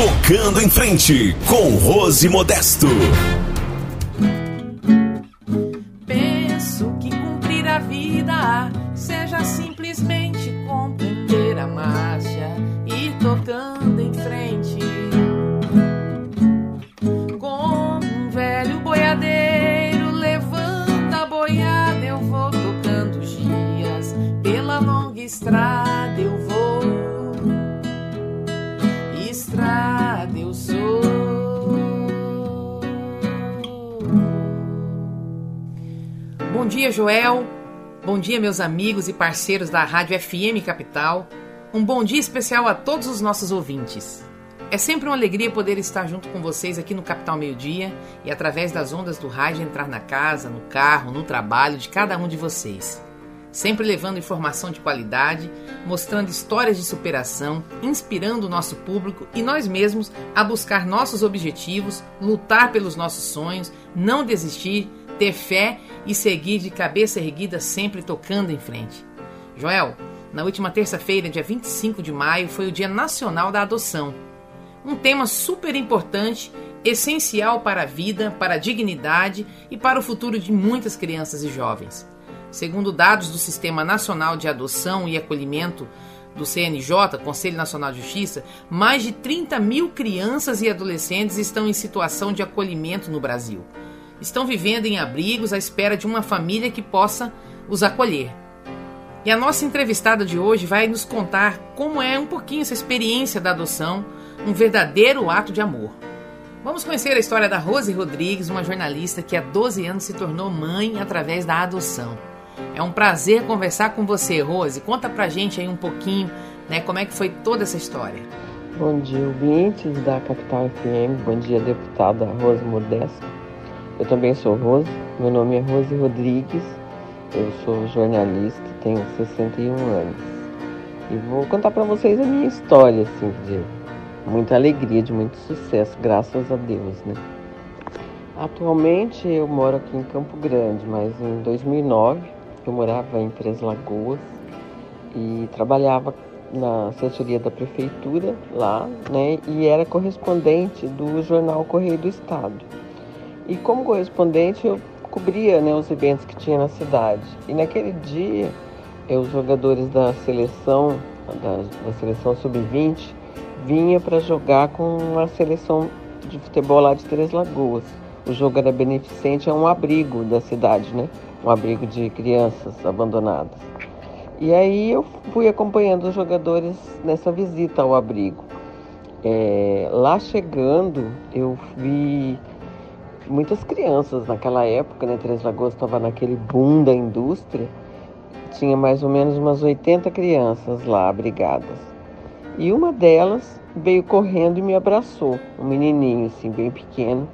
Tocando em frente com Rose Modesto. Penso que cumprir a vida seja simplesmente compreender a marcha e tocando em frente. Como um velho boiadeiro levanta a boiada, eu vou tocando os dias pela longa estrada. Eu vou dia, Joel. Bom dia, meus amigos e parceiros da Rádio FM Capital. Um bom dia especial a todos os nossos ouvintes. É sempre uma alegria poder estar junto com vocês aqui no Capital Meio Dia e através das ondas do rádio entrar na casa, no carro, no trabalho de cada um de vocês sempre levando informação de qualidade, mostrando histórias de superação, inspirando o nosso público e nós mesmos a buscar nossos objetivos, lutar pelos nossos sonhos, não desistir, ter fé e seguir de cabeça erguida, sempre tocando em frente. Joel, na última terça-feira, dia 25 de maio, foi o Dia Nacional da Adoção. Um tema super importante, essencial para a vida, para a dignidade e para o futuro de muitas crianças e jovens. Segundo dados do Sistema Nacional de Adoção e Acolhimento do CNJ, Conselho Nacional de Justiça, mais de 30 mil crianças e adolescentes estão em situação de acolhimento no Brasil. Estão vivendo em abrigos à espera de uma família que possa os acolher. E a nossa entrevistada de hoje vai nos contar como é um pouquinho essa experiência da adoção, um verdadeiro ato de amor. Vamos conhecer a história da Rose Rodrigues, uma jornalista que há 12 anos se tornou mãe através da adoção. É um prazer conversar com você, Rose. Conta pra gente aí um pouquinho, né, como é que foi toda essa história. Bom dia, ouvintes da Capital FM. Bom dia, deputada Rose Modesto. Eu também sou Rose. Meu nome é Rose Rodrigues. Eu sou jornalista, tenho 61 anos. E vou contar para vocês a minha história, assim, de muita alegria, de muito sucesso, graças a Deus, né? Atualmente eu moro aqui em Campo Grande, mas em 2009 eu morava em Três Lagoas e trabalhava na assessoria da prefeitura lá, né? E era correspondente do jornal Correio do Estado. E como correspondente eu cobria né, os eventos que tinha na cidade. E naquele dia, os jogadores da seleção, da, da seleção sub-20, vinha para jogar com a seleção de futebol lá de Três Lagoas. O jogo era beneficente a um abrigo da cidade, né? um abrigo de crianças abandonadas. E aí eu fui acompanhando os jogadores nessa visita ao abrigo. É, lá chegando, eu vi muitas crianças naquela época, né? Três Lagoas estava naquele boom da indústria. Tinha mais ou menos umas 80 crianças lá abrigadas. E uma delas veio correndo e me abraçou, um menininho assim, bem pequeno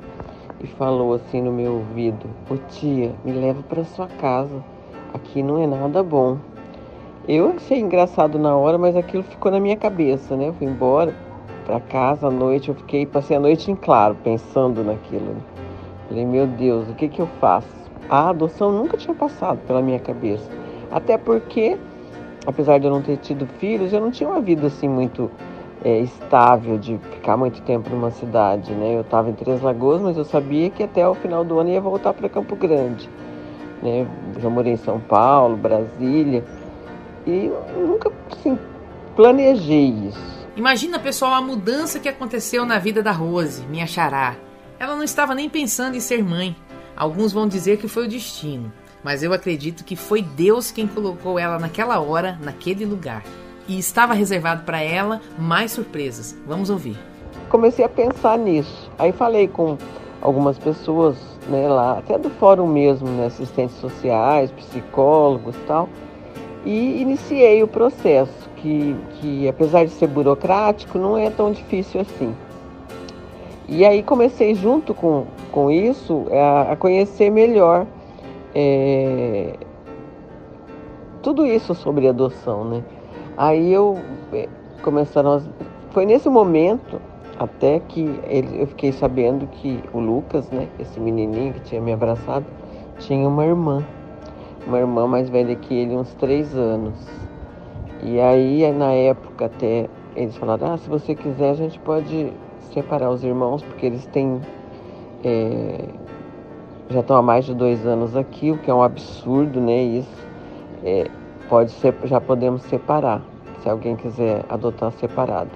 e falou assim no meu ouvido: Ô tia, me leva para sua casa. Aqui não é nada bom. Eu achei engraçado na hora, mas aquilo ficou na minha cabeça, né? Eu fui embora para casa à noite, eu fiquei, passei a noite em claro, pensando naquilo. Né? Falei, meu Deus, o que que eu faço? A adoção nunca tinha passado pela minha cabeça. Até porque, apesar de eu não ter tido filhos, eu não tinha uma vida assim muito é, estável de ficar muito tempo numa cidade, né? Eu estava em Três Lagoas, mas eu sabia que até o final do ano ia voltar para Campo Grande, né? Já morei em São Paulo, Brasília e nunca assim, planejei isso. Imagina, pessoal, a mudança que aconteceu na vida da Rose, minha xará. Ela não estava nem pensando em ser mãe. Alguns vão dizer que foi o destino, mas eu acredito que foi Deus quem colocou ela naquela hora, naquele lugar e estava reservado para ela mais surpresas. Vamos ouvir. Comecei a pensar nisso. Aí falei com algumas pessoas, né, lá, até do fórum mesmo, né, assistentes sociais, psicólogos e tal, e iniciei o processo, que, que apesar de ser burocrático, não é tão difícil assim. E aí comecei junto com, com isso a, a conhecer melhor é, tudo isso sobre adoção, né? Aí eu eh, começaram. Foi nesse momento até que ele, eu fiquei sabendo que o Lucas, né, esse menininho que tinha me abraçado, tinha uma irmã. Uma irmã mais velha que ele, uns três anos. E aí, na época, até eles falaram: ah, se você quiser, a gente pode separar os irmãos, porque eles têm. É, já estão há mais de dois anos aqui, o que é um absurdo, né? Isso é, pode ser, já podemos separar, se alguém quiser adotar separado.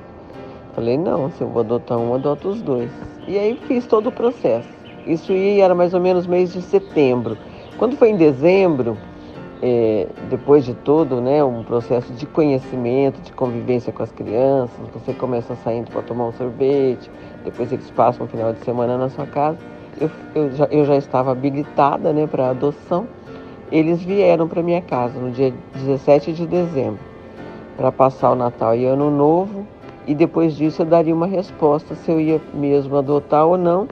Falei, não, se eu vou adotar um, adoto os dois. E aí fiz todo o processo. Isso ia, era mais ou menos mês de setembro. Quando foi em dezembro, é, depois de todo, né, um processo de conhecimento, de convivência com as crianças, você começa saindo para tomar um sorvete, depois eles passam o final de semana na sua casa. Eu, eu, já, eu já estava habilitada né, para adoção. Eles vieram para minha casa no dia 17 de dezembro para passar o Natal e Ano Novo e depois disso eu daria uma resposta se eu ia mesmo adotar ou não.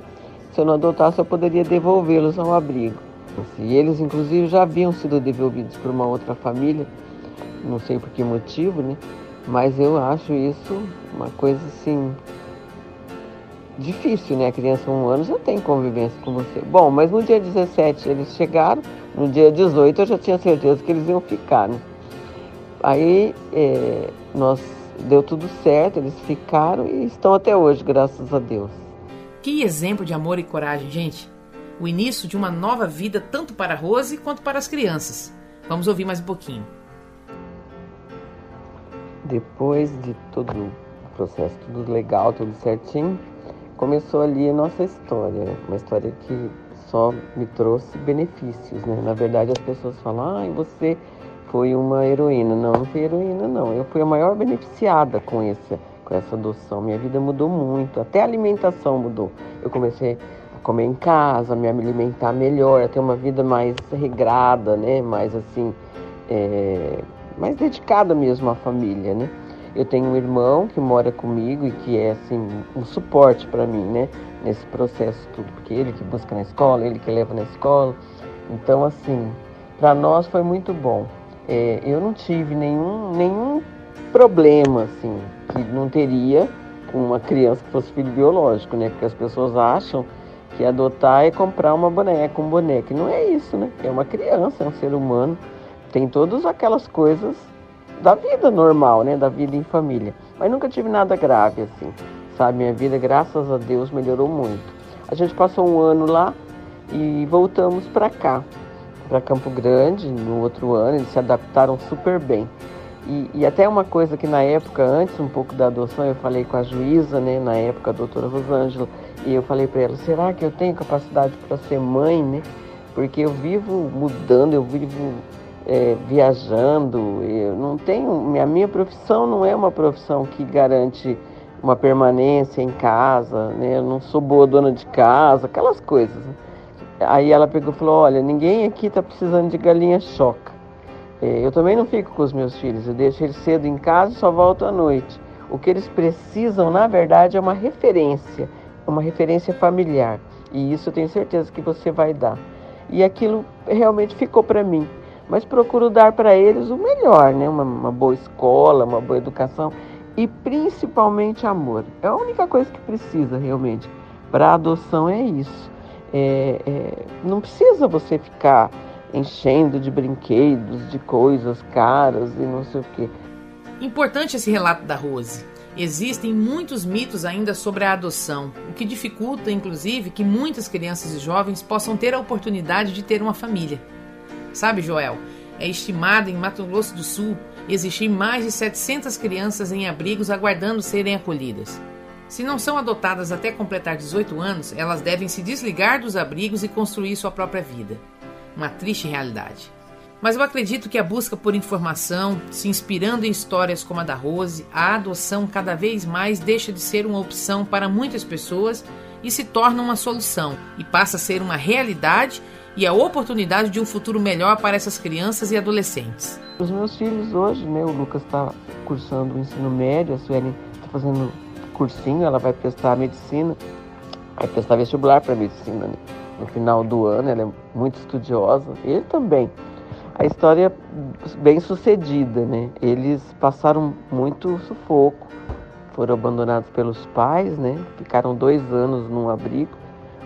Se eu não adotasse, eu poderia devolvê-los ao abrigo. E eles, inclusive, já haviam sido devolvidos por uma outra família, não sei por que motivo, né? Mas eu acho isso uma coisa assim. difícil, né? A criança, um ano, já tem convivência com você. Bom, mas no dia 17 eles chegaram, no dia 18 eu já tinha certeza que eles iam ficar, né? Aí é, nós deu tudo certo, eles ficaram e estão até hoje, graças a Deus. Que exemplo de amor e coragem, gente! O início de uma nova vida tanto para Rose quanto para as crianças. Vamos ouvir mais um pouquinho. Depois de todo o processo, tudo legal, tudo certinho, começou ali a nossa história. Uma história que só me trouxe benefícios, né? Na verdade, as pessoas falam, ah, você foi uma heroína. Não, não fui heroína, não. Eu fui a maior beneficiada com, esse, com essa adoção. Minha vida mudou muito, até a alimentação mudou. Eu comecei comer em casa, me alimentar melhor, ter uma vida mais regrada, né? Mais assim, é, mais dedicada mesmo à família, né? Eu tenho um irmão que mora comigo e que é assim um suporte para mim, né? Nesse processo tudo, porque ele que busca na escola, ele que leva na escola. Então assim, para nós foi muito bom é, eu não tive nenhum, nenhum problema, assim, que não teria com uma criança que fosse filho biológico, né? Porque as pessoas acham que adotar é comprar uma boneca, um boneco. Não é isso, né? É uma criança, é um ser humano. Tem todas aquelas coisas da vida normal, né? Da vida em família. Mas nunca tive nada grave, assim. Sabe? Minha vida, graças a Deus, melhorou muito. A gente passou um ano lá e voltamos para cá para Campo Grande no outro ano, eles se adaptaram super bem. E, e, até uma coisa que na época, antes um pouco da adoção, eu falei com a juíza, né, na época a doutora Rosângela, e eu falei para ela, será que eu tenho capacidade para ser mãe, né? Porque eu vivo mudando, eu vivo é, viajando, eu não tenho, a minha profissão não é uma profissão que garante uma permanência em casa, né? Eu não sou boa dona de casa, aquelas coisas. Né? Aí ela pegou e falou: Olha, ninguém aqui está precisando de galinha choca. É, eu também não fico com os meus filhos, eu deixo eles cedo em casa e só volto à noite. O que eles precisam, na verdade, é uma referência, uma referência familiar. E isso eu tenho certeza que você vai dar. E aquilo realmente ficou para mim. Mas procuro dar para eles o melhor, né? Uma, uma boa escola, uma boa educação e principalmente amor. É a única coisa que precisa realmente para adoção é isso. É, é, não precisa você ficar enchendo de brinquedos, de coisas caras e não sei o quê. Importante esse relato da Rose. Existem muitos mitos ainda sobre a adoção, o que dificulta, inclusive, que muitas crianças e jovens possam ter a oportunidade de ter uma família. Sabe, Joel, é estimado em Mato Grosso do Sul existir mais de 700 crianças em abrigos aguardando serem acolhidas. Se não são adotadas até completar 18 anos, elas devem se desligar dos abrigos e construir sua própria vida. Uma triste realidade. Mas eu acredito que a busca por informação, se inspirando em histórias como a da Rose, a adoção cada vez mais deixa de ser uma opção para muitas pessoas e se torna uma solução e passa a ser uma realidade e a oportunidade de um futuro melhor para essas crianças e adolescentes. Os meus filhos hoje, né, o Lucas está cursando o ensino médio, a Suelen está fazendo cursinho, ela vai prestar medicina, vai prestar vestibular para medicina né? no final do ano, ela é muito estudiosa, ele também. A história bem sucedida, né? Eles passaram muito sufoco, foram abandonados pelos pais, né? Ficaram dois anos num abrigo,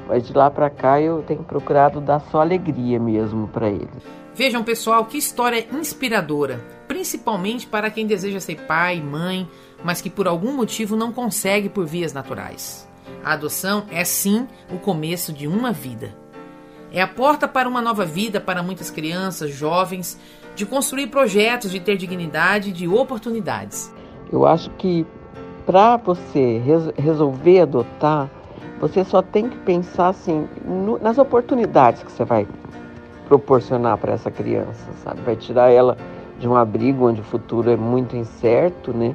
mas de lá para cá eu tenho procurado dar só alegria mesmo para eles. Vejam, pessoal, que história inspiradora, principalmente para quem deseja ser pai, mãe, mas que por algum motivo não consegue por vias naturais. A adoção é sim o começo de uma vida. É a porta para uma nova vida para muitas crianças, jovens, de construir projetos, de ter dignidade, de oportunidades. Eu acho que para você res resolver adotar, você só tem que pensar assim no, nas oportunidades que você vai proporcionar para essa criança, sabe? Vai tirar ela de um abrigo onde o futuro é muito incerto, né?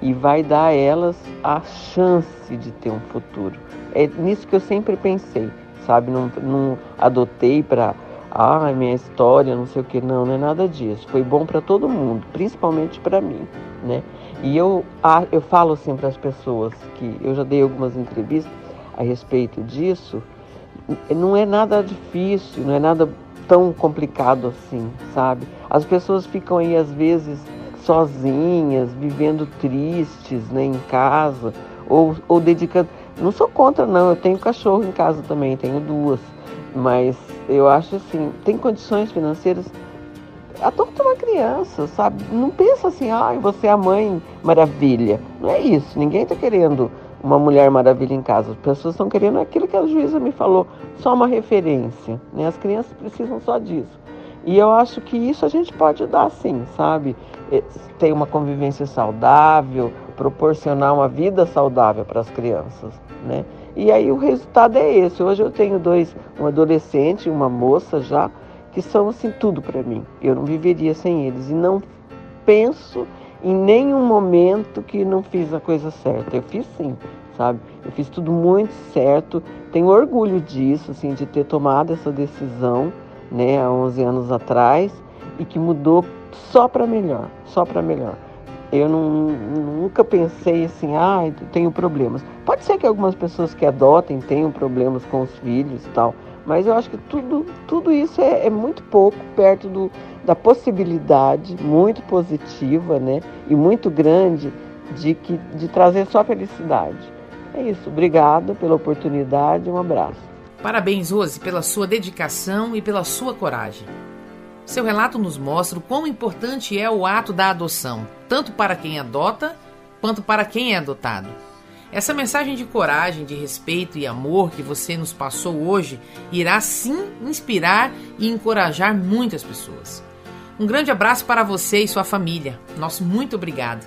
E vai dar a elas a chance de ter um futuro. É nisso que eu sempre pensei, sabe? Não, não adotei para ah, minha história, não sei o que, não, não é nada disso. Foi bom para todo mundo, principalmente para mim, né? E eu, eu falo assim para as pessoas que eu já dei algumas entrevistas a respeito disso, não é nada difícil, não é nada tão complicado assim, sabe? As pessoas ficam aí às vezes sozinhas, vivendo tristes, né, em casa, ou, ou dedicando. Não sou contra, não, eu tenho cachorro em casa também, tenho duas, mas eu acho assim, tem condições financeiras. Adota uma criança, sabe? Não pensa assim, ai, ah, você é a mãe maravilha. Não é isso, ninguém está querendo uma Mulher Maravilha em casa. As pessoas estão querendo aquilo que a juíza me falou, só uma referência. Né? As crianças precisam só disso. E eu acho que isso a gente pode dar sim, sabe? É, ter uma convivência saudável, proporcionar uma vida saudável para as crianças, né? E aí o resultado é esse. Hoje eu tenho dois, um adolescente e uma moça já, que são assim tudo para mim. Eu não viveria sem eles e não penso em nenhum momento que não fiz a coisa certa. Eu fiz sim, sabe? Eu fiz tudo muito certo. Tenho orgulho disso, assim, de ter tomado essa decisão, né, há 11 anos atrás e que mudou só para melhor, só para melhor. Eu não, nunca pensei assim, ah, tenho problemas. Pode ser que algumas pessoas que adotem tenham problemas com os filhos e tal, mas eu acho que tudo, tudo isso é, é muito pouco perto do, da possibilidade muito positiva, né, e muito grande de que de trazer só felicidade. É isso. Obrigada pela oportunidade. Um abraço. Parabéns, Rose, pela sua dedicação e pela sua coragem. Seu relato nos mostra o quão importante é o ato da adoção, tanto para quem adota quanto para quem é adotado. Essa mensagem de coragem, de respeito e amor que você nos passou hoje irá sim inspirar e encorajar muitas pessoas. Um grande abraço para você e sua família. Nosso muito obrigado.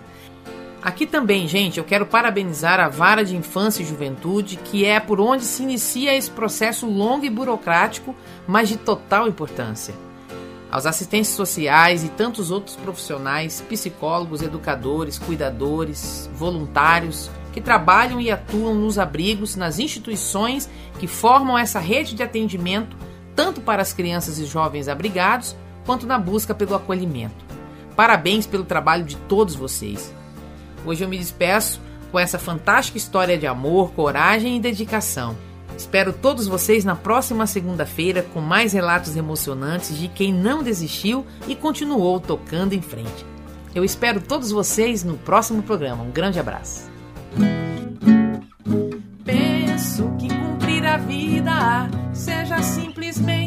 Aqui também, gente, eu quero parabenizar a Vara de Infância e Juventude, que é por onde se inicia esse processo longo e burocrático, mas de total importância. Aos assistentes sociais e tantos outros profissionais, psicólogos, educadores, cuidadores, voluntários que trabalham e atuam nos abrigos, nas instituições que formam essa rede de atendimento, tanto para as crianças e jovens abrigados, quanto na busca pelo acolhimento. Parabéns pelo trabalho de todos vocês. Hoje eu me despeço com essa fantástica história de amor, coragem e dedicação. Espero todos vocês na próxima segunda-feira com mais relatos emocionantes de quem não desistiu e continuou tocando em frente. Eu espero todos vocês no próximo programa. Um grande abraço. Penso que cumprir a vida seja simplesmente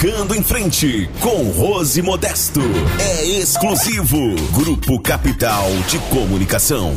Tocando em frente com Rose Modesto. É exclusivo. Grupo Capital de Comunicação.